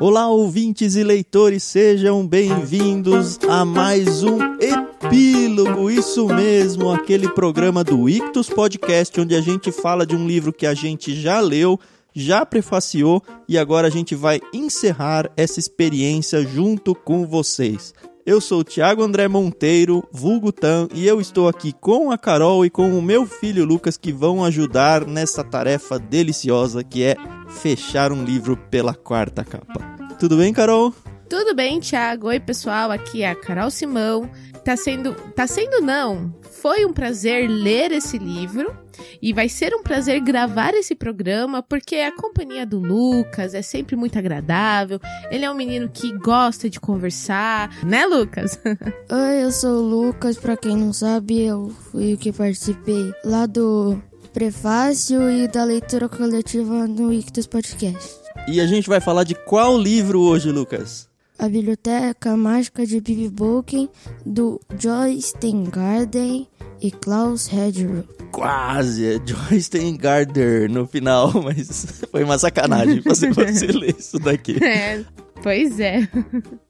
Olá, ouvintes e leitores, sejam bem-vindos a mais um Epílogo, isso mesmo, aquele programa do Ictus Podcast, onde a gente fala de um livro que a gente já leu, já prefaciou e agora a gente vai encerrar essa experiência junto com vocês. Eu sou o Thiago André Monteiro, vulgo Tan, e eu estou aqui com a Carol e com o meu filho Lucas que vão ajudar nessa tarefa deliciosa que é fechar um livro pela quarta capa. Tudo bem, Carol? Tudo bem, Thiago? Oi, pessoal, aqui é a Carol Simão. Tá sendo, tá sendo não. Foi um prazer ler esse livro e vai ser um prazer gravar esse programa porque a companhia do Lucas é sempre muito agradável. Ele é um menino que gosta de conversar, né, Lucas? Oi, eu sou o Lucas. Pra quem não sabe, eu fui o que participei lá do prefácio e da leitura coletiva no Ictus Podcast. E a gente vai falar de qual livro hoje, Lucas? A Biblioteca Mágica de Bibi Bolken, do Joy Steingarten e Klaus Hedgerow. Quase, é Joy Steingarten no final, mas foi uma sacanagem fazer você ler isso daqui. É, pois é.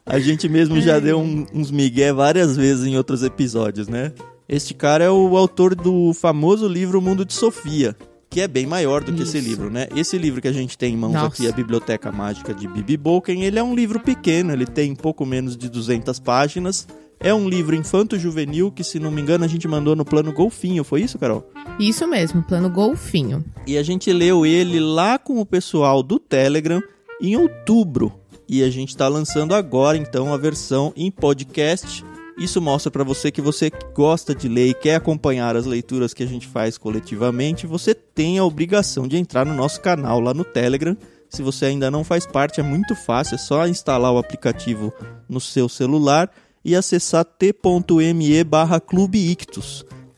A gente mesmo já deu um, uns migué várias vezes em outros episódios, né? Este cara é o autor do famoso livro Mundo de Sofia, que é bem maior do que Isso. esse livro, né? Esse livro que a gente tem em mãos Nossa. aqui, A Biblioteca Mágica de Bibi Bolken, ele é um livro pequeno, ele tem pouco menos de 200 páginas. É um livro infanto-juvenil que, se não me engano, a gente mandou no plano Golfinho, foi isso, Carol? Isso mesmo, plano golfinho. E a gente leu ele lá com o pessoal do Telegram em outubro. E a gente está lançando agora, então, a versão em podcast. Isso mostra para você que você gosta de ler e quer acompanhar as leituras que a gente faz coletivamente. Você tem a obrigação de entrar no nosso canal lá no Telegram. Se você ainda não faz parte, é muito fácil, é só instalar o aplicativo no seu celular e acessar t.me barra.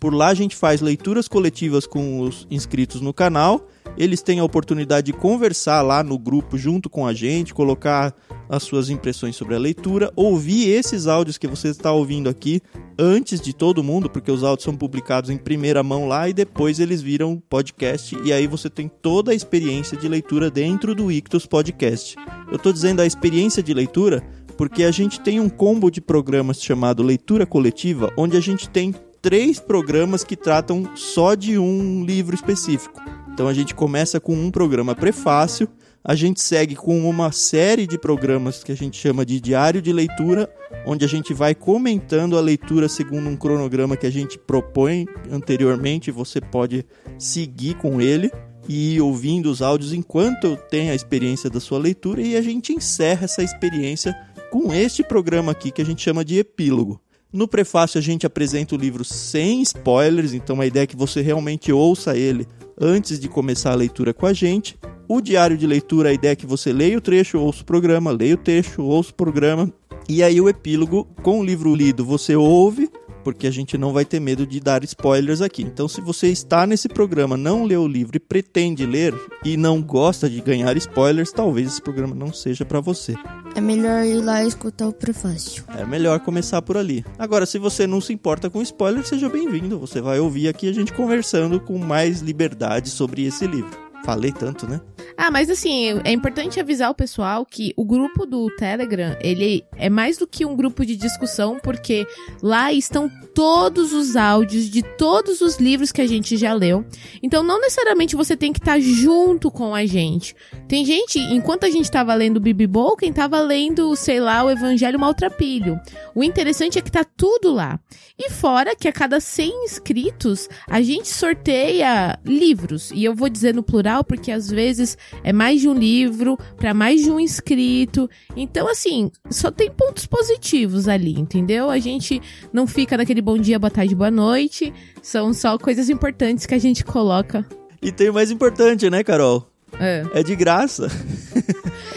Por lá a gente faz leituras coletivas com os inscritos no canal. Eles têm a oportunidade de conversar lá no grupo junto com a gente, colocar as suas impressões sobre a leitura, ouvir esses áudios que você está ouvindo aqui antes de todo mundo, porque os áudios são publicados em primeira mão lá e depois eles viram podcast e aí você tem toda a experiência de leitura dentro do Ictus Podcast. Eu estou dizendo a experiência de leitura porque a gente tem um combo de programas chamado Leitura Coletiva, onde a gente tem três programas que tratam só de um livro específico. Então a gente começa com um programa prefácio, a gente segue com uma série de programas que a gente chama de diário de leitura, onde a gente vai comentando a leitura segundo um cronograma que a gente propõe anteriormente, você pode seguir com ele e ouvindo os áudios enquanto tem a experiência da sua leitura e a gente encerra essa experiência com este programa aqui que a gente chama de epílogo. No prefácio a gente apresenta o livro sem spoilers, então a ideia é que você realmente ouça ele antes de começar a leitura com a gente. O diário de leitura, a ideia é que você leia o trecho, ouça o programa, leia o texto, ouça o programa. E aí o epílogo, com o livro lido, você ouve, porque a gente não vai ter medo de dar spoilers aqui. Então, se você está nesse programa, não leu o livro e pretende ler e não gosta de ganhar spoilers, talvez esse programa não seja para você. É melhor ir lá e escutar o prefácio. É melhor começar por ali. Agora, se você não se importa com spoiler, seja bem-vindo. Você vai ouvir aqui a gente conversando com mais liberdade sobre esse livro. Falei tanto, né? Ah, mas assim, é importante avisar o pessoal que o grupo do Telegram, ele é mais do que um grupo de discussão, porque lá estão todos os áudios de todos os livros que a gente já leu. Então, não necessariamente você tem que estar junto com a gente. Tem gente, enquanto a gente estava lendo Bibi quem estava lendo, sei lá, o Evangelho Maltrapilho. O interessante é que tá tudo lá. E fora que a cada 100 inscritos, a gente sorteia livros. E eu vou dizer no plural porque às vezes é mais de um livro para mais de um inscrito. Então, assim, só tem pontos positivos ali, entendeu? A gente não fica naquele bom dia, boa tarde, boa noite. São só coisas importantes que a gente coloca. E tem o mais importante, né, Carol? É. É de graça.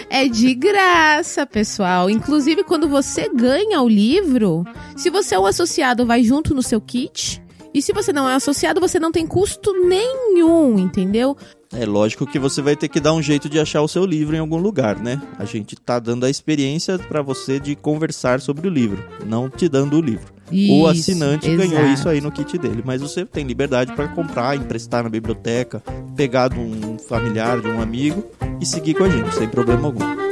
É de graça, pessoal. Inclusive, quando você ganha o livro, se você é um associado, vai junto no seu kit. E se você não é associado, você não tem custo nenhum, entendeu? É lógico que você vai ter que dar um jeito de achar o seu livro em algum lugar, né? A gente tá dando a experiência para você de conversar sobre o livro, não te dando o livro. o Isso, assinante ganhou exato. isso aí no kit dele, mas você tem liberdade para comprar, emprestar na biblioteca, pegar de um familiar, de um amigo e seguir com a gente, sem problema algum.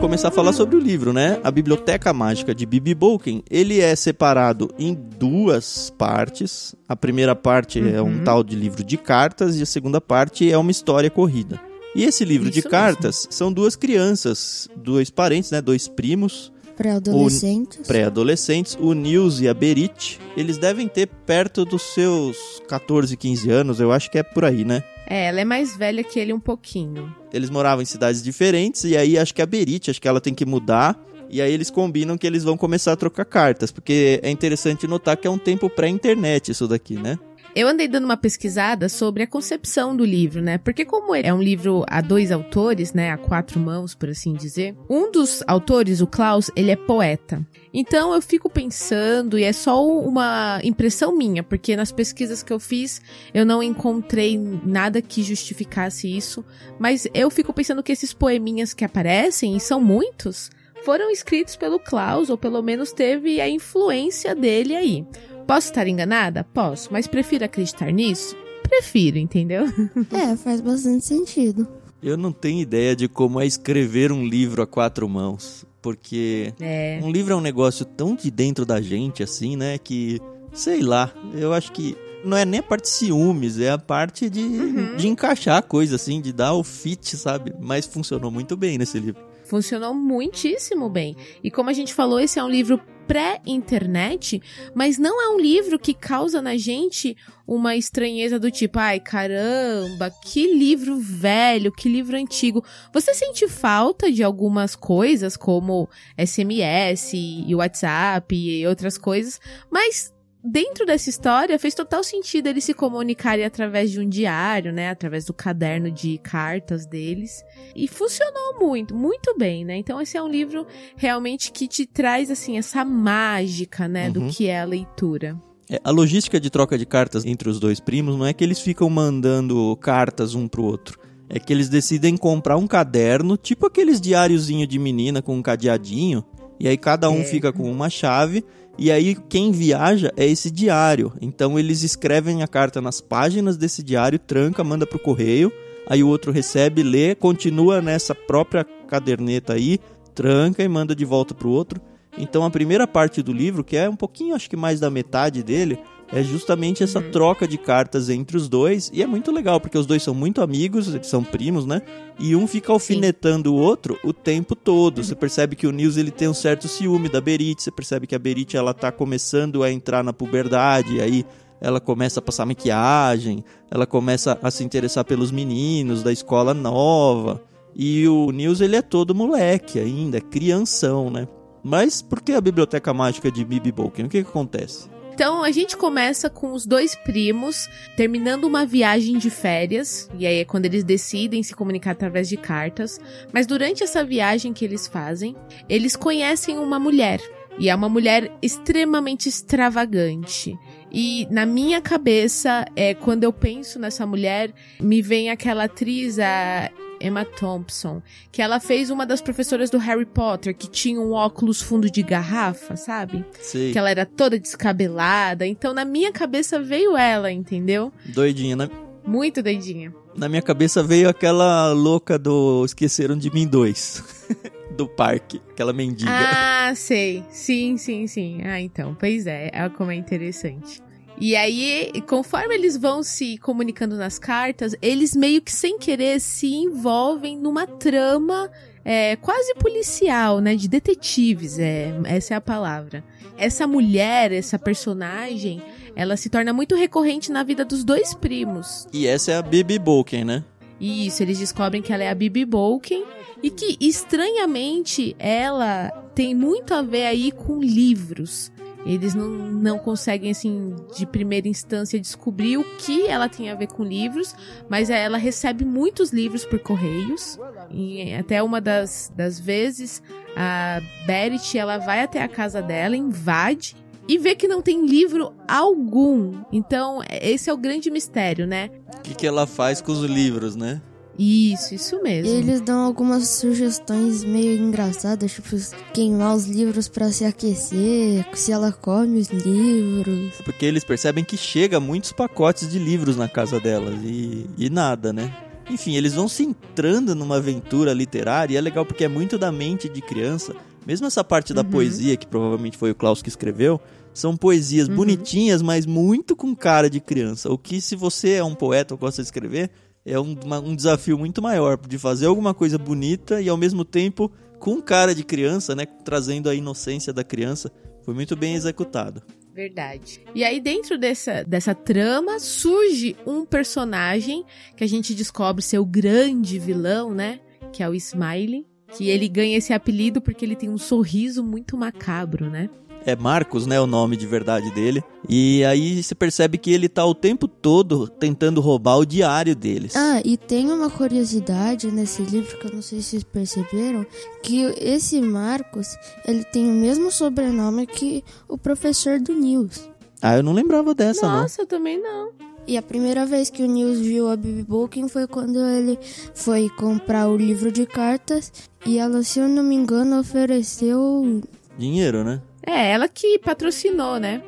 Começar a falar sobre o livro, né? A Biblioteca Mágica de Bibi Bolkin, ele é separado em duas partes. A primeira parte é um Uhum. tal de livro de cartas e a segunda parte é uma história corrida. E esse livro de Isso cartas são duas crianças, dois parentes, né? Dois primos, Pré-adolescentes. pré-adolescentes, o Nils e a Berit. Eles devem ter perto dos seus 14, 15 anos, eu acho que é por aí, né? É, ela é mais velha que ele um pouquinho. Eles moravam em cidades diferentes e aí acho que a Berit, acho que ela tem que mudar. E aí eles combinam que eles vão começar a trocar cartas, porque é interessante notar que é um tempo pré-internet isso daqui, né? Eu andei dando uma pesquisada sobre a concepção do livro, né? Porque como é um livro a dois autores, né, a quatro mãos, por assim dizer, um dos autores, o Klaus, ele é poeta. Então eu fico pensando, e é só uma impressão minha, porque nas pesquisas que eu fiz eu não encontrei nada que justificasse isso, mas eu fico pensando que esses poeminhas que aparecem, e são muitos, foram escritos pelo Klaus, ou pelo menos teve a influência dele aí. Posso estar enganada? Posso, mas prefiro acreditar nisso? Prefiro, entendeu? É, faz bastante sentido. Eu não tenho ideia de como é escrever um livro a quatro mãos, porque É. um livro é um negócio tão de dentro da gente assim, né, que sei lá, eu acho que não é nem a parte de ciúmes, é a parte de, de encaixar a coisa assim, de dar o fit, sabe? Mas funcionou muito bem nesse livro. Funcionou muitíssimo bem. E como a gente falou, esse é um livro pré-internet, mas não é um livro que causa na gente uma estranheza do tipo, ai caramba, que livro velho, que livro antigo. Você sente falta de algumas coisas, como SMS e WhatsApp e outras coisas, mas dentro dessa história fez total sentido eles se comunicarem através de um diário, né? Através do caderno de cartas deles. E funcionou muito, muito bem, né? Então esse é um livro realmente que te traz, assim, essa mágica, né? Uhum. Do que é a leitura. É, a logística de troca de cartas entre os dois primos não é que eles ficam mandando cartas um pro outro. É que eles decidem comprar um caderno, tipo aqueles diáriozinho de menina com um cadeadinho, e aí cada um É. fica com uma chave, e aí quem viaja é esse diário. Então eles escrevem a carta nas páginas desse diário, tranca, manda pro correio, aí o outro recebe, lê, continua nessa própria caderneta aí, tranca e manda de volta pro outro. Então a primeira parte do livro, que é um pouquinho, acho que mais da metade dele, é justamente essa troca de cartas entre os dois. E é muito legal, porque os dois são muito amigos, eles são primos, né? E um fica alfinetando o outro o tempo todo. Você percebe que o Nils ele tem um certo ciúme da Berit, você percebe que a Berit ela tá começando a entrar na puberdade, e aí ela começa a passar maquiagem, ela começa a se interessar pelos meninos da escola nova. E o Nils ele é todo moleque ainda, é crianção, né? Mas por que a biblioteca mágica de Bibi Bolkin? O que, que acontece? Então a gente começa com os dois primos terminando uma viagem de férias, e aí é quando eles decidem se comunicar através de cartas. Mas durante essa viagem que eles fazem, eles conhecem uma mulher. E é uma mulher extremamente extravagante. E na minha cabeça, é, quando eu penso nessa mulher, me vem aquela atriz, a Emma Thompson, que ela fez uma das professoras do Harry Potter, que tinha um óculos fundo de garrafa, sabe? Sei, que ela era toda descabelada. Então, na minha cabeça veio ela, entendeu? doidinha. Na, Muito doidinha. na minha cabeça veio aquela louca do Esqueceram de Mim 2. do parque, aquela mendiga. Ah, sei. Sim, sim, sim. Ah, então. Pois é. É como é interessante. E aí, conforme eles vão se comunicando nas cartas, eles meio que sem querer se envolvem numa trama é, quase policial, né? De detetives, é, essa é a palavra. Essa mulher, essa personagem, ela se torna muito recorrente na vida dos dois primos. E essa é a Bibi Bolkin, né? Isso, eles descobrem que ela é a Bibi Bolkin e que, estranhamente, ela tem muito a ver aí com livros. Eles não, não conseguem, assim, de primeira instância descobrir o que ela tem a ver com livros, mas ela recebe muitos livros por correios. E até uma das, das vezes, a Berit, ela vai até a casa dela, invade e vê que não tem livro algum. Então, esse é o grande mistério, né? O que, que ela faz com os livros, né? Isso, isso mesmo. E eles dão algumas sugestões meio engraçadas, tipo queimar os livros para se aquecer, se ela come os livros. Porque eles percebem que chega muitos pacotes de livros na casa delas e, e nada, né? Enfim, eles vão se entrando numa aventura literária e é legal porque é muito da mente de criança. Mesmo essa parte da Uhum. poesia, que provavelmente foi o Klaus que escreveu, são poesias Uhum. bonitinhas, mas muito com cara de criança. O que, se você é um poeta ou gosta de escrever, é um, uma- um desafio muito maior de fazer alguma coisa bonita e ao mesmo tempo com cara de criança, né? Trazendo a inocência da criança. Foi muito bem executado. Verdade. E aí, dentro dessa, dessa trama, surge um personagem que a gente descobre ser o grande vilão, né? Que é o Smiley. Que ele ganha esse apelido porque ele tem um sorriso muito macabro, né? É Marcos, né, o nome de verdade dele. E aí você percebe que ele tá o tempo todo tentando roubar o diário deles. Ah, e tem uma curiosidade nesse livro que eu não sei se vocês perceberam, que esse Marcos, ele tem o mesmo sobrenome que o professor do Nils. Ah, eu não lembrava dessa, não. Nossa, eu também não. E a primeira vez que o Nils viu a Bibi Bolkin foi quando ele foi comprar o livro de cartas e ela, se eu não me engano, ofereceu Dinheiro, né? É, ela que patrocinou, né?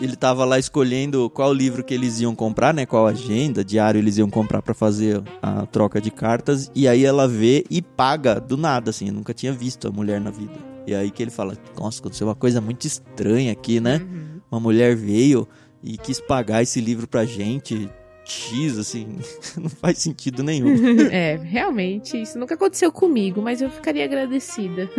Ele tava lá escolhendo qual livro que eles iam comprar, né? Qual agenda, diário eles iam comprar pra fazer a troca de cartas. E aí ela vê e paga do nada, assim. Eu nunca tinha visto a mulher na vida. E aí que ele fala: Nossa, aconteceu uma coisa muito estranha aqui, né? Uhum. Uma mulher veio e quis pagar esse livro pra gente. X, assim. Não faz sentido nenhum. é, realmente, isso nunca aconteceu comigo, mas eu ficaria agradecida.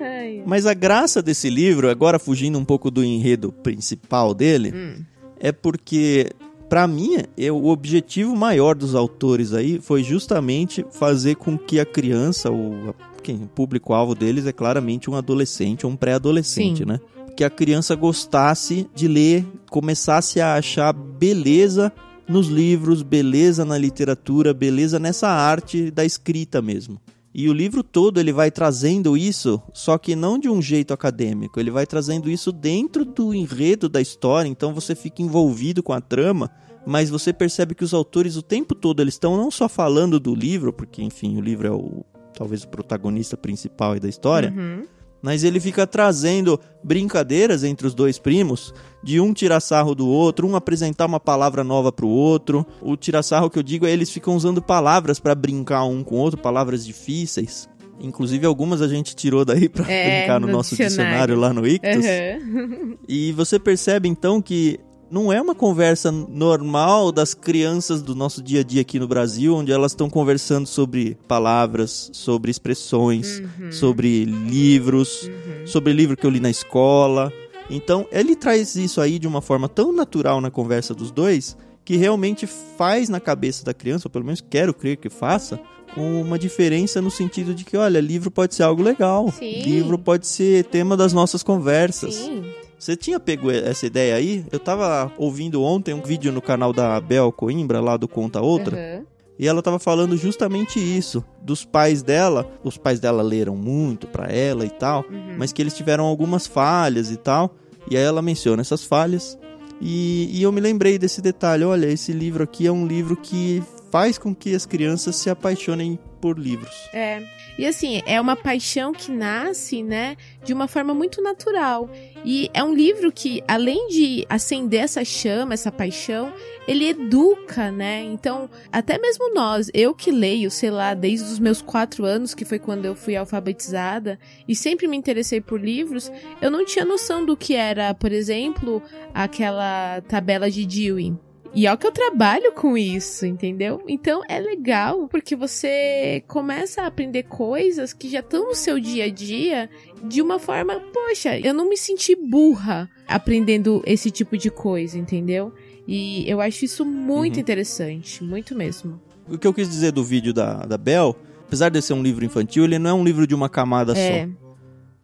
Ai. Mas a graça desse livro, agora fugindo um pouco do enredo principal dele, Hum. é porque, pra mim, é, o objetivo maior dos autores aí foi justamente fazer com que a criança, o, quem, o público-alvo deles é claramente um adolescente ou um pré-adolescente, né? Que a criança gostasse de ler, começasse a achar beleza nos livros, beleza na literatura, beleza nessa arte da escrita mesmo. E o livro todo ele vai trazendo isso, só que não de um jeito acadêmico, ele vai trazendo isso dentro do enredo da história, então você fica envolvido com a trama, mas você percebe que os autores o tempo todo eles estão não só falando do livro, porque enfim, o livro é o talvez o protagonista principal da história, Uhum. Mas ele fica trazendo brincadeiras entre os dois primos, de um tirar sarro do outro, um apresentar uma palavra nova pro outro. O tirar sarro que eu digo é eles ficam usando palavras pra brincar um com o outro, palavras difíceis. Inclusive algumas a gente tirou daí pra É, brincar no, no nosso dicionário. dicionário lá no Ictus. Uhum. E você percebe então que não é uma conversa normal das crianças do nosso dia a dia aqui no Brasil, onde elas estão conversando sobre palavras, sobre expressões, Uhum. sobre livros, sobre livro que eu li na escola. Então, ele traz isso aí de uma forma tão natural na conversa dos dois que realmente faz na cabeça da criança, ou pelo menos quero crer que faça, uma diferença no sentido de que, olha, livro pode ser algo legal. Sim. Livro pode ser tema das nossas conversas. Sim. Você tinha pego essa ideia aí? Eu tava ouvindo ontem um vídeo no canal da Bel Coimbra, lá do Conta Outra, Uhum. e ela tava falando justamente isso, dos pais dela. Os pais dela leram muito pra ela e tal, Uhum. mas que eles tiveram algumas falhas e tal. E aí ela menciona essas falhas. E, e eu me lembrei desse detalhe. Olha, esse livro aqui é um livro que faz com que as crianças se apaixonem por livros. É. E assim, é uma paixão que nasce, né, de uma forma muito natural. E é um livro que, além de acender essa chama, essa paixão, ele educa, né? Então, até mesmo nós, eu que leio, sei lá, desde os meus quatro anos, que foi quando eu fui alfabetizada, e sempre me interessei por livros, eu não tinha noção do que era, por exemplo, aquela tabela de Dewey. E é o que eu trabalho com isso, entendeu? Então é legal porque você começa a aprender coisas que já estão no seu dia a dia de uma forma, poxa, eu não me senti burra aprendendo esse tipo de coisa, entendeu? E eu acho isso muito Uhum. interessante, muito mesmo. O que eu quis dizer do vídeo da, da Bel, apesar de ser um livro infantil, ele não é um livro de uma camada É. só.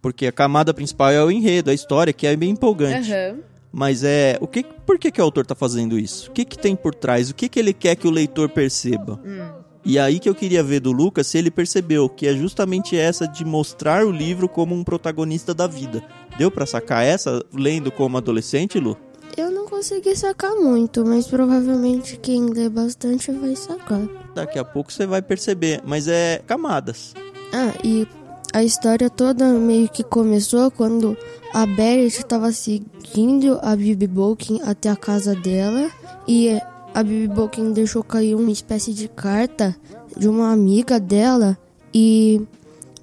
Porque a camada principal é o enredo, a história, que é bem empolgante. Aham. Mas é. O que, por que, que o autor tá fazendo isso? O que, que tem por trás? O que, que ele quer que o leitor perceba? Hum. E aí que eu queria ver do Lucas se ele percebeu que é justamente essa de mostrar o livro como um protagonista da vida. Deu pra sacar essa lendo como adolescente, Lu? Eu não consegui sacar muito, mas provavelmente quem lê bastante vai sacar. Daqui a pouco você vai perceber, mas é camadas. Ah, e a história toda meio que começou quando a Barrett estava seguindo a Bibi Bolkin até a casa dela e a Bibi Bolkin deixou cair uma espécie de carta de uma amiga dela e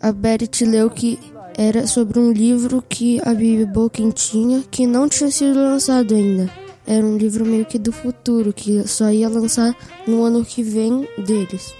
a Barrett leu que era sobre um livro que a Bibi Bolkin tinha que não tinha sido lançado ainda. Era um livro meio que do futuro, que só ia lançar no ano que vem deles.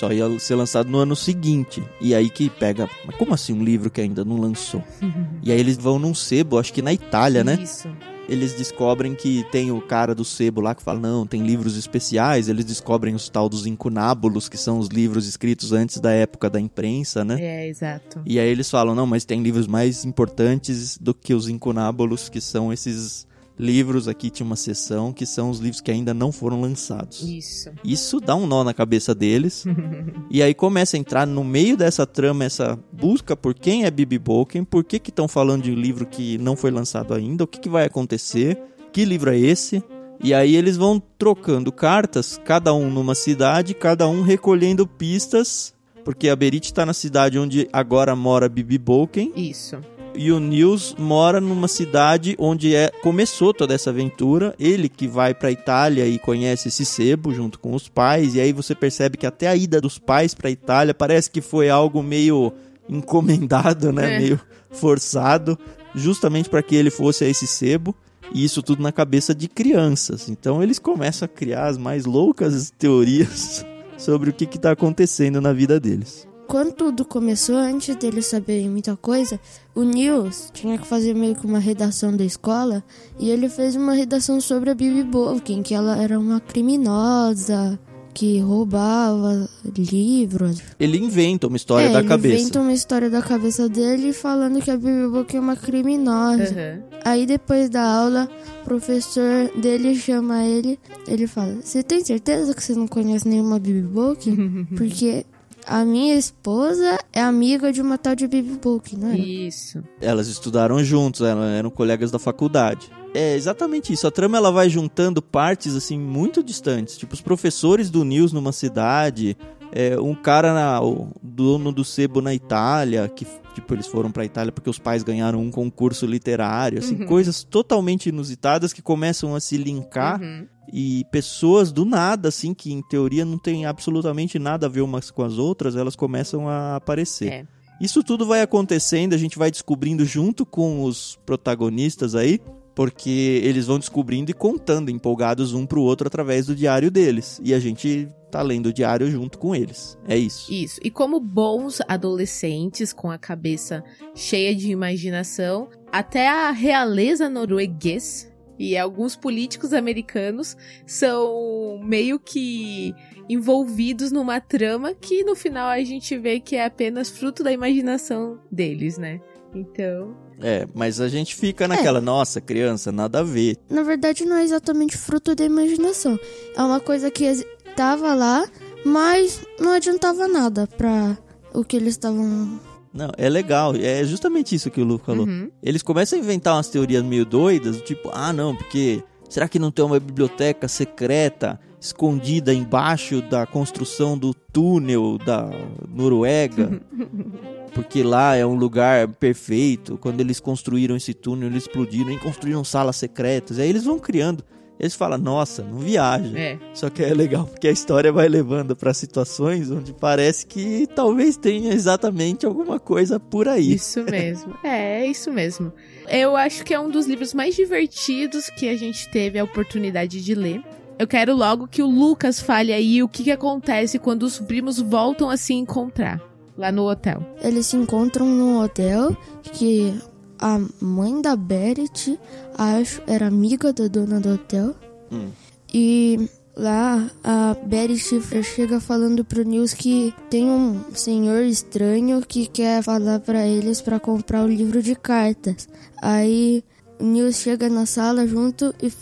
Só ia ser lançado no ano seguinte. E aí que pega. Mas como assim um livro que ainda não lançou? e aí eles vão num sebo, acho que na Itália, né? Isso. Eles descobrem que tem o cara do sebo lá que fala: não, tem livros especiais. Eles descobrem os tal dos incunábulos, que são os livros escritos antes da época da imprensa, né? É, exato. E aí eles falam: não, mas tem livros mais importantes do que os incunábulos, que são esses livros. Aqui tinha uma seção que são os livros que ainda não foram lançados. Isso. Isso dá um nó na cabeça deles. e aí começa a entrar no meio dessa trama, essa busca por quem é Bibi Bolken, por que estão falando de um livro que não foi lançado ainda, o que, que vai acontecer, que livro é esse. E aí eles vão trocando cartas, cada um numa cidade, cada um recolhendo pistas, porque a Berit está na cidade onde agora mora Bibi Bolken, Isso. e o Nils mora numa cidade onde é, começou toda essa aventura. Ele que vai pra Itália e conhece esse sebo junto com os pais. E aí você percebe que até a ida dos pais pra Itália parece que foi algo meio encomendado, né? É. Meio forçado, justamente para que ele fosse a esse sebo. E isso tudo na cabeça de crianças. Então eles começam a criar as mais loucas teorias sobre o que está acontecendo na vida deles. Quando tudo começou, antes deles saberem muita coisa, o Nils tinha que fazer meio que uma redação da escola e ele fez uma redação sobre a Bibi Bolkin, que ela era uma criminosa, que roubava livros. Ele inventa uma história é, da ele cabeça. inventa uma história da cabeça dele falando que a Bibi Bolkin é uma criminosa. Aham. Aí depois da aula, o professor dele chama ele, ele fala: "Você tem certeza que você não conhece nenhuma Bibi Bolkin? Porque a minha esposa é amiga de uma tal de Bibi Bolkin, não é?" Isso. Elas estudaram juntos, elas eram colegas da faculdade. É exatamente isso. A trama ela vai juntando partes assim muito distantes, tipo os professores do News numa cidade, é, um cara na, o dono do sebo na Itália, que tipo eles foram pra Itália porque os pais ganharam um concurso literário, assim, coisas totalmente inusitadas que começam a se linkar Uhum. e pessoas do nada, assim, que em teoria não tem absolutamente nada a ver umas com as outras, elas começam a aparecer. É. Isso tudo vai acontecendo, a gente vai descobrindo junto com os protagonistas aí, porque eles vão descobrindo e contando empolgados um pro outro através do diário deles. E a gente tá lendo o diário junto com eles. É isso. Isso. E como bons adolescentes com a cabeça cheia de imaginação, até a realeza norueguês e alguns políticos americanos são meio que envolvidos numa trama que no final a gente vê que é apenas fruto da imaginação deles, né? Então, É, mas a gente fica naquela, nossa, criança, nada a ver. Na verdade, não é exatamente fruto da imaginação. É uma coisa que ex- tava lá, mas não adiantava nada pra o que eles estavam. Não, é legal. É justamente isso que o Lu falou. uhum. Eles começam a inventar umas teorias meio doidas, do tipo, ah, não, porque será que não tem uma biblioteca secreta escondida embaixo da construção do túnel da Noruega? Porque lá é um lugar perfeito. Quando eles construíram esse túnel, eles explodiram e construíram salas secretas. Aí eles vão criando. Eles falam, nossa, não viaja. é. Só que é legal porque a história vai levando para situações onde parece que talvez tenha exatamente alguma coisa por aí. Isso mesmo. É, é isso mesmo. Eu acho que é um dos livros mais divertidos que a gente teve a oportunidade de ler. Eu quero logo que o Lucas fale aí o que, que acontece quando os primos voltam a se encontrar lá no hotel. Eles se encontram num hotel que a mãe da Beret, acho, era amiga da dona do hotel. Hum. E lá a Beret chega falando pro Nils que tem um senhor estranho que quer falar pra eles pra comprar o livro de cartas. Aí o Nils chega na sala junto e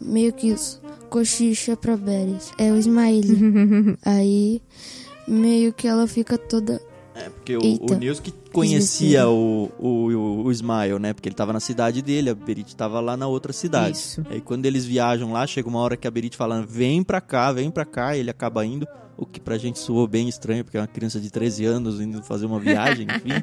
meio que cochicha pra Beret. É o Smiley. Aí meio que ela fica toda É, porque o, Eita. o Nils que conhecia o, o, o, o Smile, né? Porque ele tava na cidade dele, a Berit tava lá na outra cidade. Isso. Aí quando eles viajam lá, chega uma hora que a Berit fala, vem pra cá, vem pra cá, e ele acaba indo. O que pra gente soou bem estranho, porque é uma criança de 13 anos indo fazer uma viagem, enfim.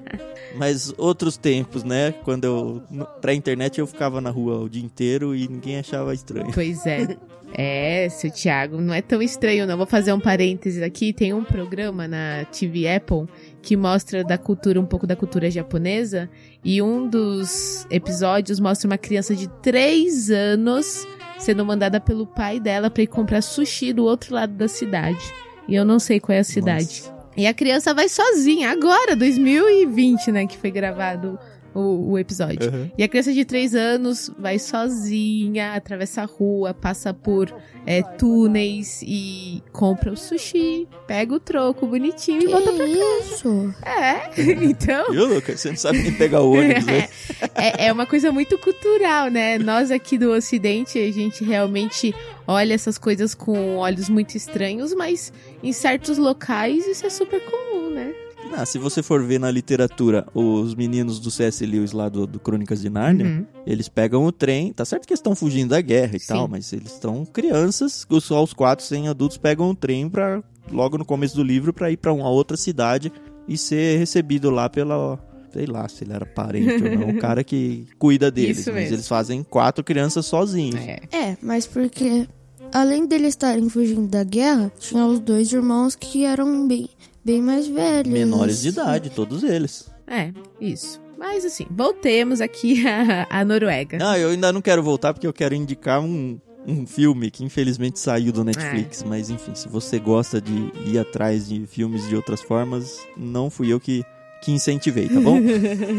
Mas outros tempos, né? Quando eu. no- Pra internet eu ficava na rua o dia inteiro e ninguém achava estranho. Pois é. É, seu Thiago, não é tão estranho não. Vou fazer um parênteses aqui. Tem um programa na TV Apple que mostra da cultura, um pouco da cultura japonesa. E um dos episódios mostra uma criança de 3 anos sendo mandada pelo pai dela pra ir comprar sushi do outro lado da cidade. E eu não sei qual é a cidade. Nossa. E a criança vai sozinha, agora, 2020, né, que foi gravado o, o episódio. Uhum. E a criança de 3 anos vai sozinha, atravessa a rua, passa por é, túneis e compra o sushi, pega o troco bonitinho e volta pra Que isso? É, então. Viu, Lucas? Você não sabe nem pegar o ônibus, né? É, é uma coisa muito cultural, né? Nós aqui do Ocidente, a gente realmente olha essas coisas com olhos muito estranhos, mas em certos locais isso é super comum, né? Ah, se você for ver na literatura os meninos do C.S. Lewis lá do, do Crônicas de Nárnia, Uhum. eles pegam o trem, tá certo que eles estão fugindo da guerra e Sim. tal, mas eles estão crianças, os- só os quatro, sem adultos pegam o trem pra, logo no começo do livro pra ir pra uma outra cidade e ser recebido lá pela, sei lá, se ele era parente ou não, o cara que cuida deles. Isso mas mesmo. eles fazem quatro crianças sozinhos. É. É, mas porque além deles estarem fugindo da guerra, tinha os dois irmãos que eram bem, bem mais velhos. Menores de idade, todos eles. É, isso. Mas assim, voltemos aqui à, Noruega. Ah, eu ainda não quero voltar porque eu quero indicar um, um filme que infelizmente saiu do Netflix. Mas enfim, se você gosta de ir atrás de filmes de outras formas, não fui eu que, que incentivei, tá bom?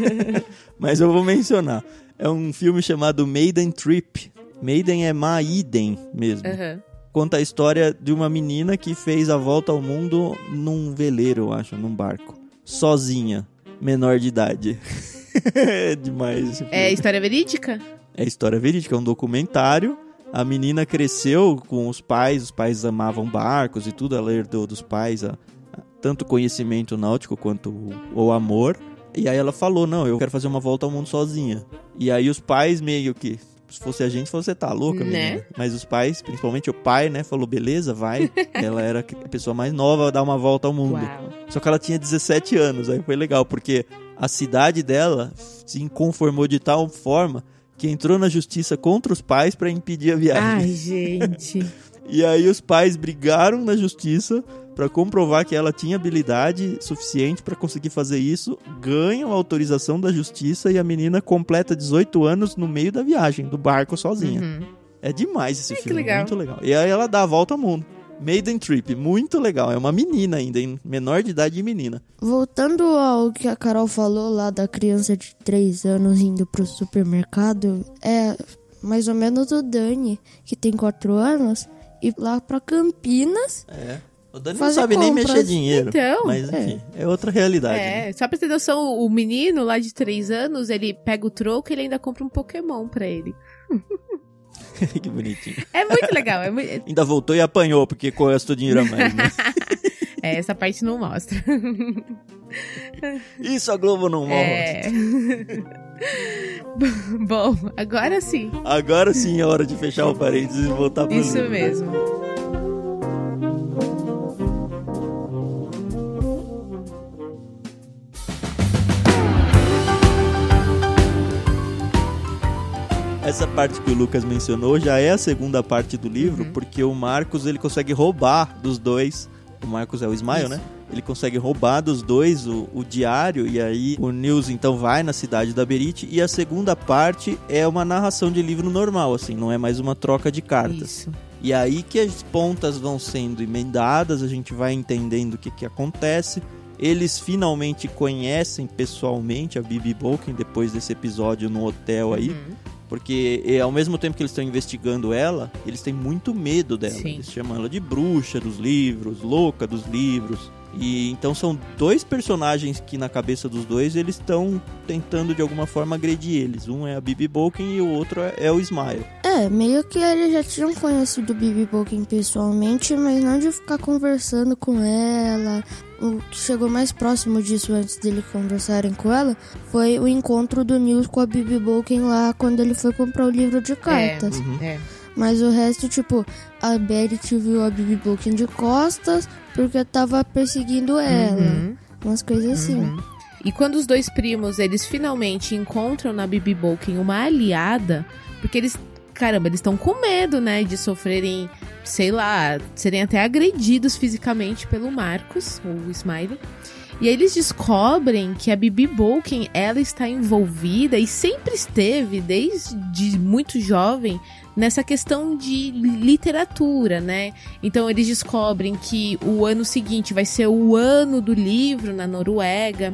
mas eu vou mencionar. É um filme chamado Maiden Trip. Maiden é Maiden mesmo. Aham. Conta a história de uma menina que fez a volta ao mundo num veleiro, eu acho, num barco. Sozinha, menor de idade. é demais. É história verídica? É história verídica, é um documentário. A menina cresceu com os pais, os pais amavam barcos e tudo, ela herdou dos pais a- a- tanto conhecimento náutico quanto o, o amor. E aí ela falou: Não, eu quero fazer uma volta ao mundo sozinha. E aí os pais meio que. Se fosse a gente, você tá louca, Né? menina. Mas os pais, principalmente o pai, né, falou: beleza, vai. ela era a pessoa mais nova a dar uma volta ao mundo. Uau. Só que ela tinha 17 anos, aí foi legal, porque a cidade dela se conformou de tal forma que entrou na justiça contra os pais pra impedir a viagem. Ai, gente. E aí os pais brigaram na justiça pra comprovar que ela tinha habilidade suficiente pra conseguir fazer isso, ganham a autorização da justiça e a menina completa 18 anos no meio da viagem, do barco sozinha. Uhum. É demais esse que filme, legal. muito legal. E aí ela dá a volta ao mundo. Maiden Trip, muito legal. É uma menina ainda, hein? menor de idade e menina. Voltando ao que a Carol falou lá da criança de 3 anos indo pro supermercado, é mais ou menos o Dani, que tem 4 anos, ir lá pra Campinas. É. O Dani não sabe nem compras. mexer dinheiro. Então, mas enfim, é, outra realidade. né? É, só pra ter noção, o menino lá de 3 anos, ele pega o troco e ele ainda compra um Pokémon pra ele. que bonitinho. É muito legal. É muito... Ainda voltou e apanhou, porque gastou dinheiro a mais, né? é, essa parte não mostra. Isso a Globo não mostra. É. Bom, agora sim. Agora sim é hora de fechar o parênteses e voltar pro Isso livro. mesmo. Essa parte que o Lucas mencionou já é a segunda parte do livro, Uhum. porque o Marcos ele consegue roubar dos dois. O Marcos é o Smile, Isso. né? Ele consegue roubar dos dois o, o diário e aí o Nils então vai na cidade da Berit e a segunda parte é uma narração de livro normal, assim, não é mais uma troca de cartas. Isso. E aí que as pontas vão sendo emendadas, a gente vai entendendo o que, que acontece. Eles finalmente conhecem pessoalmente a Bibi Bolkin depois desse episódio no hotel aí. Uhum. Porque e, ao mesmo tempo que eles estão investigando ela, eles têm muito medo dela. Sim. Eles chamam ela de bruxa dos livros, louca dos livros. E então são dois personagens que na cabeça dos dois eles estão tentando de alguma forma agredir eles. Um é a Bibi Bolkin e o outro é, é o Smile. É, meio que eles já tinham conhecido Bibi Bolkin pessoalmente, mas não de ficar conversando com ela. O que chegou mais próximo disso antes dele conversarem com ela foi o encontro do Nils com a Bibi Bolkin lá quando ele foi comprar o livro de cartas. Uhum. É. Mas o resto, tipo, a Berit viu a Bibi Bolkin de costas porque tava perseguindo ela. Uhum. Umas coisas assim. Uhum. E quando os dois primos, eles finalmente encontram na Bibi Bolkin uma aliada, porque eles, caramba, eles estão com medo, né, de sofrerem, sei lá, serem até agredidos fisicamente pelo Marcos, o Smiley. E aí eles descobrem que a Bibi Bolkin, ela está envolvida e sempre esteve, desde muito jovem, nessa questão de literatura, né? Então eles descobrem que o ano seguinte vai ser o ano do livro na Noruega.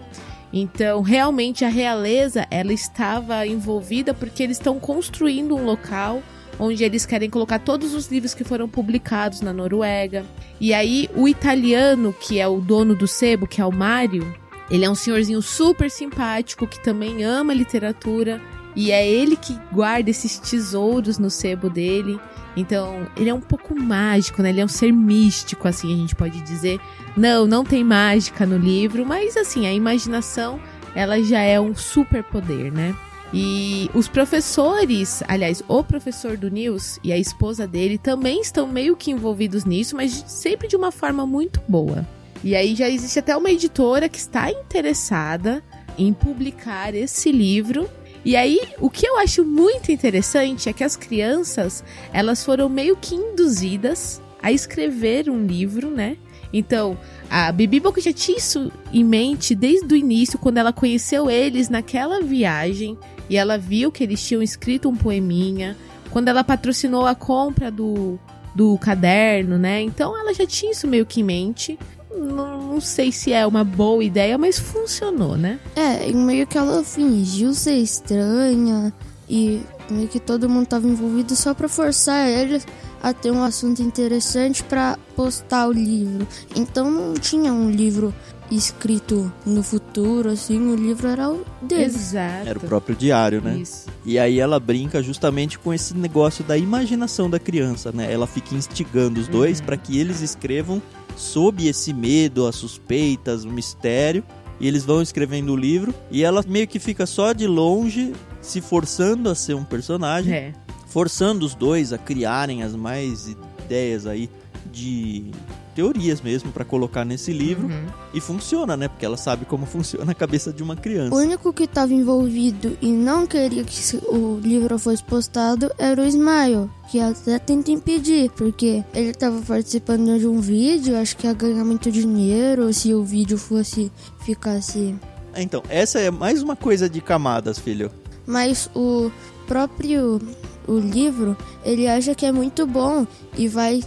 Então, realmente a realeza, ela estava envolvida porque eles estão construindo um local onde eles querem colocar todos os livros que foram publicados na Noruega. E aí o italiano, que é o dono do sebo, que é o Mário, ele é um senhorzinho super simpático que também ama literatura e é ele que guarda esses tesouros no sebo dele. Então, ele é um pouco mágico, né? Ele é um ser místico, assim, a gente pode dizer. Não, não tem mágica no livro, mas assim, a imaginação, ela já é um superpoder, né? E os professores, aliás, o professor do Nils e a esposa dele também estão meio que envolvidos nisso, mas sempre de uma forma muito boa. E aí já existe até uma editora que está interessada em publicar esse livro. E aí, o que eu acho muito interessante é que as crianças, elas foram meio que induzidas a escrever um livro, né? Então, a Bibi Boca já tinha isso em mente desde o início, quando ela conheceu eles naquela viagem e ela viu que eles tinham escrito um poeminha. Quando ela patrocinou a compra do, do caderno, né? Então ela já tinha isso meio que em mente. Não, não sei se é uma boa ideia, mas funcionou, né? É, meio que ela fingiu ser estranha e meio que todo mundo tava envolvido só pra forçar eles a ter um assunto interessante pra postar o livro. Então não tinha um livro escrito no futuro, assim, o livro era o deles. Exato. Era o próprio diário, né? Isso. E aí ela brinca justamente com esse negócio da imaginação da criança, né? Ela fica instigando os dois para que eles escrevam sob esse medo, as suspeitas, o mistério. E eles vão escrevendo o livro e ela meio que fica só de longe, se forçando a ser um personagem, É. forçando os dois a criarem as mais ideias aí de teorias mesmo para colocar nesse livro. Uhum. E funciona, né? Porque ela sabe como funciona a cabeça de uma criança. O único que estava envolvido e não queria que o livro fosse postado era o Smile, que até tenta impedir, porque ele estava participando de um vídeo, acho que ia ganhar muito dinheiro se o vídeo fosse ficasse. Então, essa é mais uma coisa de camadas, filho. Mas o próprio o livro, ele acha que é muito bom e vai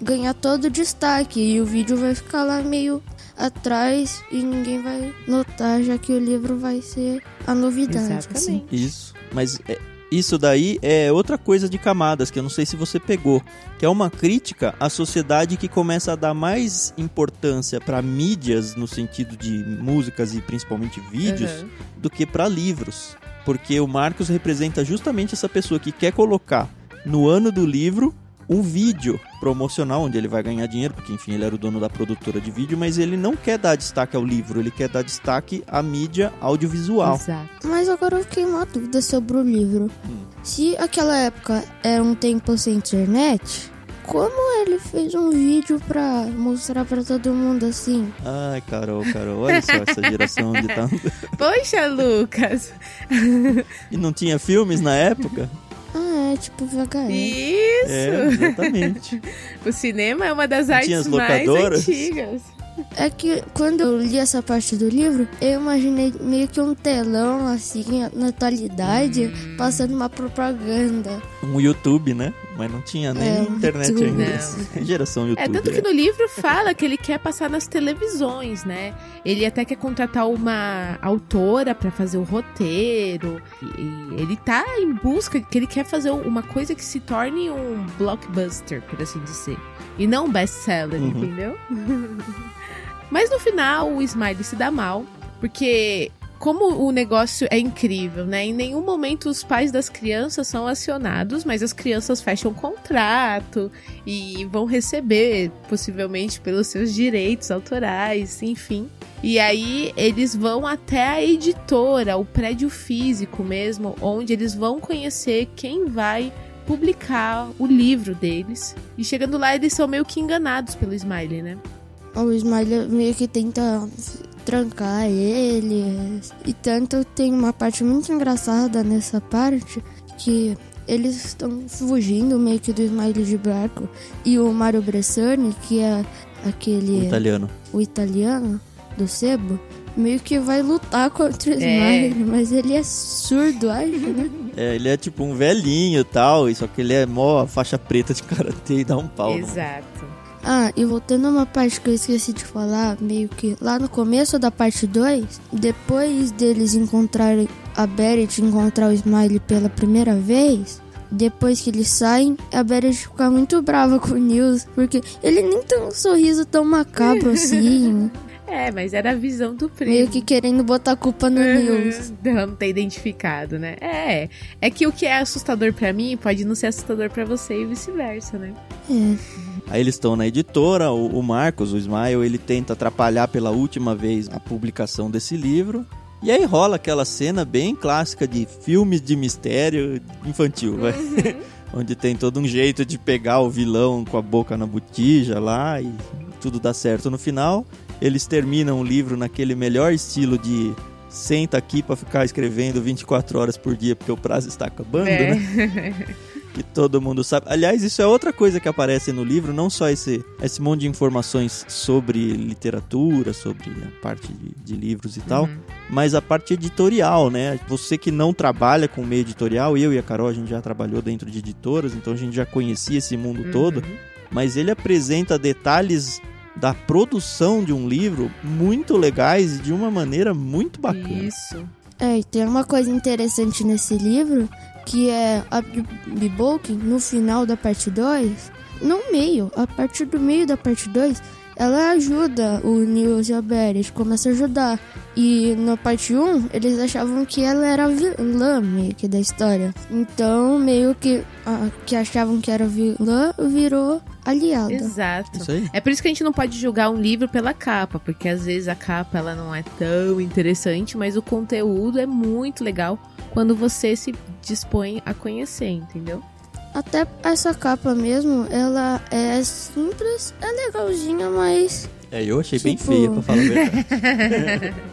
ganhar todo o destaque e o vídeo vai ficar lá meio atrás e ninguém vai notar, já que o livro vai ser a novidade. assim. Exatamente. Isso. Mas é, isso daí é outra coisa de camadas que eu não sei se você pegou, que é uma crítica à sociedade que começa a dar mais importância para mídias no sentido de músicas e principalmente vídeos Uhum. do que para livros, porque o Marcos representa justamente essa pessoa que quer colocar no ano do livro um vídeo promocional onde ele vai ganhar dinheiro, porque enfim, ele era o dono da produtora de vídeo, mas ele não quer dar destaque ao livro, ele quer dar destaque à mídia audiovisual. Exato. Mas agora eu fiquei uma dúvida sobre o livro. Se aquela época era um tempo sem internet, como ele fez um vídeo pra mostrar pra todo mundo assim? Ai, Carol, Carol, olha só essa geração de tá. Poxa, Lucas. E não tinha filmes na época? Ah, é tipo VHS. Isso. É, exatamente. O cinema é uma das Não artes mais antigas. É que quando eu li essa parte do livro, eu imaginei meio que um telão assim, na atualidade, Hum. passando uma propaganda. Um YouTube, né? Mas não tinha nem É, internet YouTube. ainda. Geração YouTube. É, tanto que no livro fala que ele quer passar nas televisões, né? Ele até quer contratar uma autora pra fazer o roteiro. E e ele tá em busca, que ele quer fazer uma coisa que se torne um blockbuster, por assim dizer. E não um best-seller, Uhum. entendeu? Mas no final o Smiley se dá mal, porque como o negócio é incrível, né? Em nenhum momento os pais das crianças são acionados, mas as crianças fecham contrato e vão receber, possivelmente, pelos seus direitos autorais, enfim. E aí eles vão até a editora, o prédio físico mesmo, onde eles vão conhecer quem vai publicar o livro deles. E chegando lá, eles são meio que enganados pelo Smiley, né? O Smiley meio que tenta trancar ele. E tanto tem uma parte muito engraçada nessa parte que eles estão fugindo meio que do Smiley de barco e o Mario Bressani, que é aquele O italiano. o italiano do sebo, meio que vai lutar contra o É. Smiley, mas ele é surdo, acho, né? É, ele é tipo um velhinho e tal, e só que ele é mó faixa preta de karatê e dá um pau. no- Exato. Ah, e voltando a uma parte que eu esqueci de falar, meio que lá no começo da parte 2, depois deles encontrarem a Beret encontrar o Smiley pela primeira vez, depois que eles saem, a Beret fica muito brava com o Nils, porque ele nem tem um sorriso tão macabro assim, É, mas era a visão do primo. meio que querendo botar a culpa no Nils. Uhum. Dela não ter identificado, né? É. É que o que é assustador pra mim pode não ser assustador pra você e vice-versa, né? É. Aí eles estão na editora, o, o Marcos, o Smile, ele tenta atrapalhar pela última vez a publicação desse livro. E aí rola aquela cena bem clássica de filmes de mistério infantil, vai. Onde tem todo um jeito de pegar o vilão com a boca na botija lá e tudo dá certo no final. Eles terminam o livro naquele melhor estilo de senta aqui pra ficar escrevendo 24 horas por dia porque o prazo está acabando, É. né? que todo mundo sabe. Aliás, isso é outra coisa que aparece no livro, não só esse, esse monte de informações sobre literatura, sobre a parte de, de livros e tal, Uhum. mas a parte editorial, né? Você que não trabalha com meio editorial, eu e a Carol, a gente já trabalhou dentro de editoras, então a gente já conhecia esse mundo todo, Uhum. mas ele apresenta detalhes da produção de um livro muito legais e de uma maneira muito bacana. Isso. É, e tem uma coisa interessante nesse livro, que é a Bibi Bolkin, no final da parte 2, no meio, a partir do meio da parte 2, ela ajuda o Nils e a Beret, começa a ajudar. E na parte 1, eles achavam que ela era a vilã meio que da história. Então, meio que a que achavam que era vilã virou aliada. Exato. Isso aí. É por isso que a gente não pode julgar um livro pela capa, porque às vezes a capa ela não é tão interessante, mas o conteúdo é muito legal quando você se dispõe a conhecer, entendeu? Até essa capa mesmo, ela é simples, é legalzinha, mas É, eu achei bem Tipo- feia, pra falar a verdade.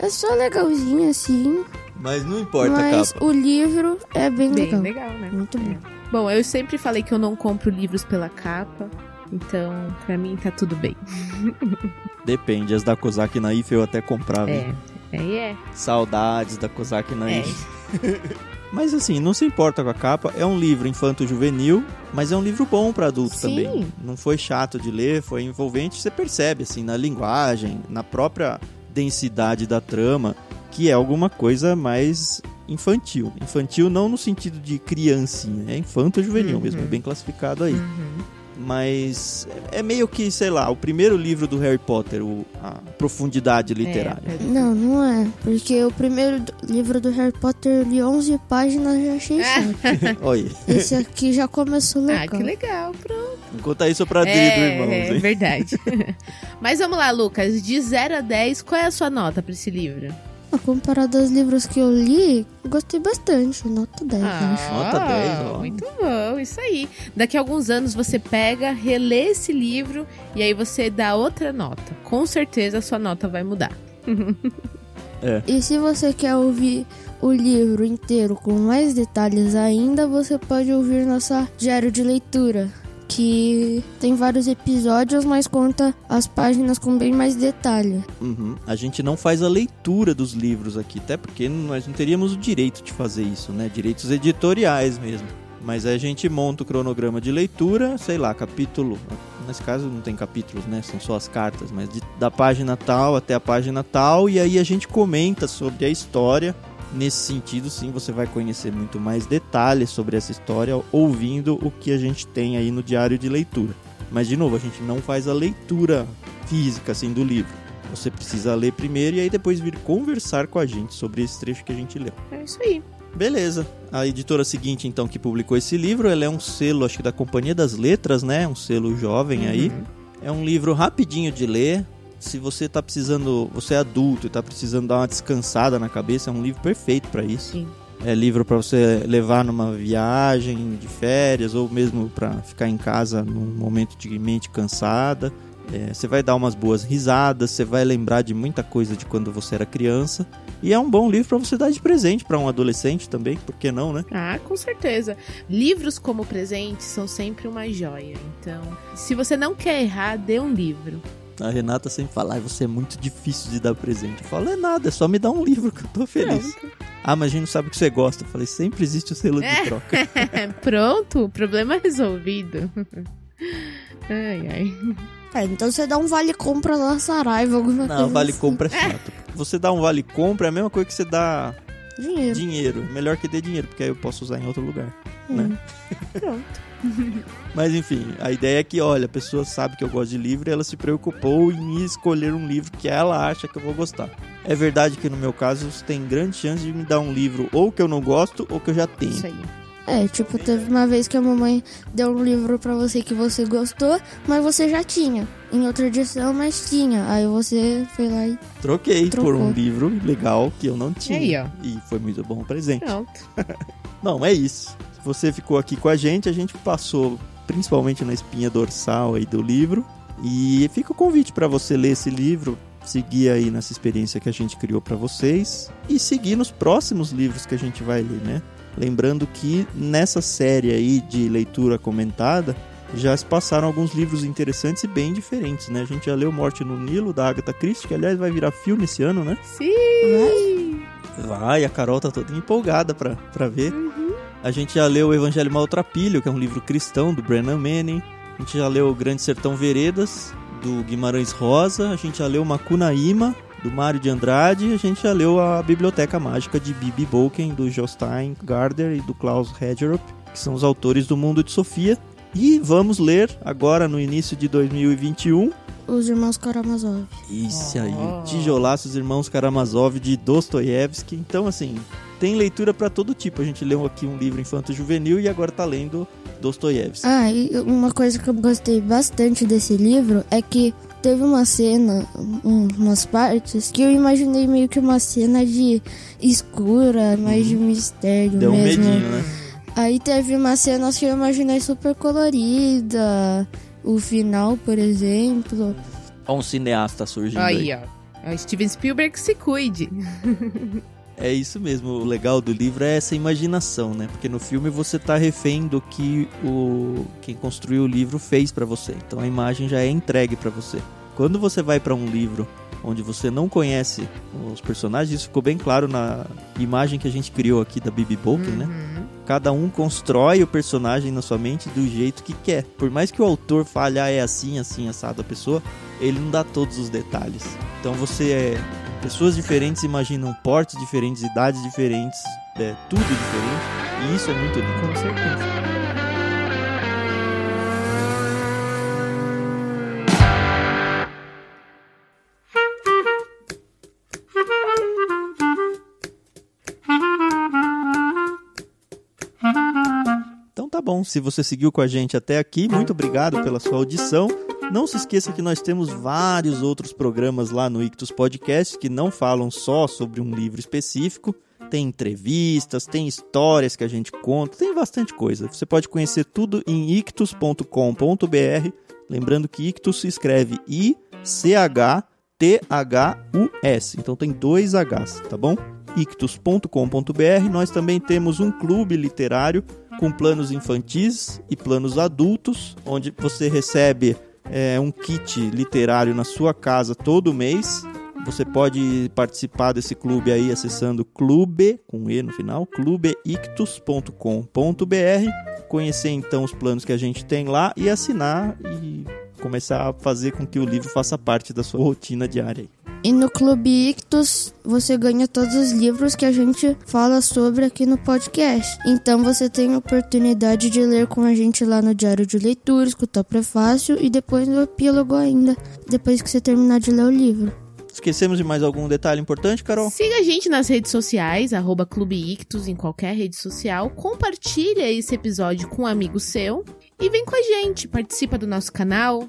É só legalzinho assim, Mas não importa a mas capa. o livro é bem, Bem legal. legal, né? Muito bom. Bom, eu sempre falei que eu não compro livros pela capa, então pra mim tá tudo bem. Depende, as da Kozak Naif eu até comprava. É, aí é. Saudades da Kozak É. Mas assim, não se importa com a capa. É um livro infanto-juvenil, mas é um livro bom para adulto Sim. também. Não foi chato de ler, foi envolvente. Você percebe, assim, na linguagem, na própria densidade da trama, que é alguma coisa mais infantil. Infantil não no sentido de criancinha, é infanto-juvenil Uhum. mesmo, é bem classificado aí. Uhum. Mas é meio que, sei lá, o primeiro livro do Harry Potter, o, a profundidade literária. É, Não, não é. Porque o primeiro do- livro do Harry Potter eu li 11 páginas e já achei chato. Olha, Esse aqui já começou Ah, legal. que legal, pronto. conta isso pra Dri do É, Irmãos, é verdade. Mas vamos lá, Lucas. De 0 a 10, qual é a sua nota pra esse livro? Comparado aos livros que eu li, gostei bastante. Nota 10, Ah, acho. Nota 10, ó. Muito bom, isso aí. Daqui a alguns anos você pega, relê esse livro e aí você dá outra nota. Com certeza a sua nota vai mudar. E se você quer ouvir o livro inteiro com mais detalhes ainda, você pode ouvir nossa diário de leitura, que tem vários episódios, mas conta as páginas com bem mais detalhe. Uhum. A gente não faz a leitura dos livros aqui, até porque nós não teríamos o direito de fazer isso, né? Direitos editoriais mesmo. Mas a gente monta o cronograma de leitura, sei lá, capítulo. Nesse caso não tem capítulos, né? São só as cartas, mas de- da página tal até a página tal, e aí a gente comenta sobre a história. Nesse sentido, sim, você vai conhecer muito mais detalhes sobre essa história ouvindo o que a gente tem aí no diário de leitura. Mas, de novo, a gente não faz a leitura física assim do livro. Você precisa ler primeiro e aí depois vir conversar com a gente sobre esse trecho que a gente leu. É isso aí. Beleza. A editora seguinte, então, que publicou esse livro, ela é um selo, acho que da Companhia das Letras, né? Um selo jovem aí. Uhum. É um livro rapidinho de ler. Se você tá precisando, você é adulto e tá precisando dar uma descansada na cabeça, é um livro perfeito para isso. Sim. É livro para você levar numa viagem de férias ou mesmo para ficar em casa num momento de mente cansada. É, você vai dar umas boas risadas, você vai lembrar de muita coisa de quando você era criança. E é um bom livro para você dar de presente para um adolescente também, por que não, né? Ah, com certeza. Livros como presente são sempre uma joia. Então, se você não quer errar, dê um livro. A Renata sempre fala, ah, você é muito difícil de dar presente. Eu falo, é nada, é só me dar um livro que eu tô feliz. Pronto. Ah, mas a gente não sabe o que você gosta. Eu falei, sempre existe o selo de É. troca. Pronto, problema resolvido. ai, ai. É, então você dá um vale-compra na Saraiva, alguma coisa Não, vale assim. compra é chato. Você dá um vale compra é a mesma coisa que você dá Dinheiro. dinheiro. Melhor que dê dinheiro, porque aí eu posso usar em outro lugar. né? Pronto. Mas enfim, a ideia é que, olha, a pessoa sabe que eu gosto de livro e ela se preocupou em escolher um livro que ela acha que eu vou gostar. É verdade que no meu caso você tem grande chance de me dar um livro ou que eu não gosto ou que eu já tenho. Isso aí. É, tipo, teve uma vez que a mamãe deu um livro pra você que você gostou, mas você já tinha. Em outra edição, mas tinha. Aí você foi lá e. Troquei Trocou. por um livro legal que eu não tinha. Aí, ó. E foi muito bom o presente. Pronto. Bom, é isso. Você ficou aqui com a gente, a gente passou principalmente na espinha dorsal aí do livro. E fica o convite para você ler esse livro, seguir aí nessa experiência que a gente criou para vocês e seguir nos próximos livros que a gente vai ler, né? Lembrando que nessa série aí de leitura comentada já se passaram alguns livros interessantes e bem diferentes, né? A gente já leu Morte no Nilo, da Agatha Christie, que aliás vai virar filme esse ano, né? Sim! Vai, a Carol tá toda empolgada pra, pra ver. A gente já leu o Evangelho Maltrapilho, que é um livro cristão do Brennan Manning. A gente já leu o Grande Sertão Veredas, do Guimarães Rosa. A gente já leu Macunaíma, do Mário de Andrade. A gente já leu a Biblioteca Mágica de Bibi Bolken, do Jostein Gardner e do Klaus Hedgerup, que são os autores do Mundo de Sofia. E vamos ler agora no início de 2021 Os irmãos Karamazov. isso aí, o Tijolaço, os irmãos Karamazov de Dostoiévski. Então, assim, tem leitura pra todo tipo. A gente leu aqui um livro infanto-juvenil e agora tá lendo Dostoiévski. Ah, e uma coisa que eu gostei bastante desse livro é que teve uma cena, um- umas partes, que eu imaginei meio que uma cena de escura, mais de mistério Deu um mesmo. medinho, né? Aí teve uma cena que eu imaginei super colorida. O final, por exemplo. Ó, um cineasta surgindo aí. Aí, ó. Ó, Steven Spielberg se cuide. É isso mesmo, o legal do livro é essa imaginação, né? Porque no filme você tá refém do que o quem construiu o livro fez pra você. Então a imagem já é entregue pra você. Quando você vai pra um livro onde você não conhece os personagens, isso ficou bem claro na imagem que a gente criou aqui da Bibi Bolkin, né? Uhum. Cada um constrói o personagem na sua mente do jeito que quer. Por mais que o autor fale, ah, é assim, assim, assado a pessoa, ele não dá todos os detalhes. Então você é. Pessoas diferentes imaginam portes diferentes, idades diferentes, é, tudo diferente. E isso é muito lindo. Com certeza. Então tá bom, se você seguiu com a gente até aqui, muito obrigado pela sua audição. Não se esqueça que nós temos vários outros programas lá no Ictus Podcast que não falam só sobre um livro específico. Tem entrevistas, tem histórias que a gente conta, tem bastante coisa. Você pode conhecer tudo em ictus.com.br. Lembrando que Ictus se escreve I-C-H-T-H-U-S. Então tem dois Hs, tá bom? ictus.com.br. Nós também temos um clube literário com planos infantis e planos adultos, onde você recebe é, um kit literário na sua casa todo mês. Você pode participar desse clube aí acessando clube, com E no final, clubeictus.com.br, conhecer então os planos que a gente tem lá e assinar e começar a fazer com que o livro faça parte da sua rotina diária. aí. E no Clube Ictus você ganha todos os livros que a gente fala sobre aqui no podcast. Então você tem a oportunidade de ler com a gente lá no Diário de Leitura, escutar o prefácio e depois no epílogo ainda, depois que você terminar de ler o livro. Esquecemos de mais algum detalhe importante, Carol? Siga a gente nas redes sociais, arroba Clube Ictus, em qualquer rede social. Compartilha esse episódio com um amigo seu. E vem com a gente, participa do nosso canal,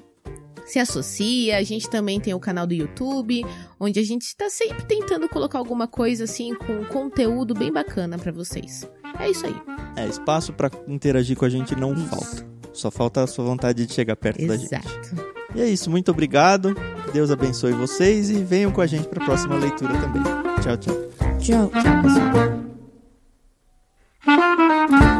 se associa. A gente também tem o canal do YouTube, onde a gente está sempre tentando colocar alguma coisa assim com conteúdo bem bacana para vocês. É isso aí. É, espaço para interagir com a gente não Isso. falta. Só falta a sua vontade de chegar perto da gente. Exato. E é isso, muito obrigado. Deus abençoe vocês e venham com a gente para a próxima leitura também. Tchau, tchau. Tchau. Tchau, pessoal.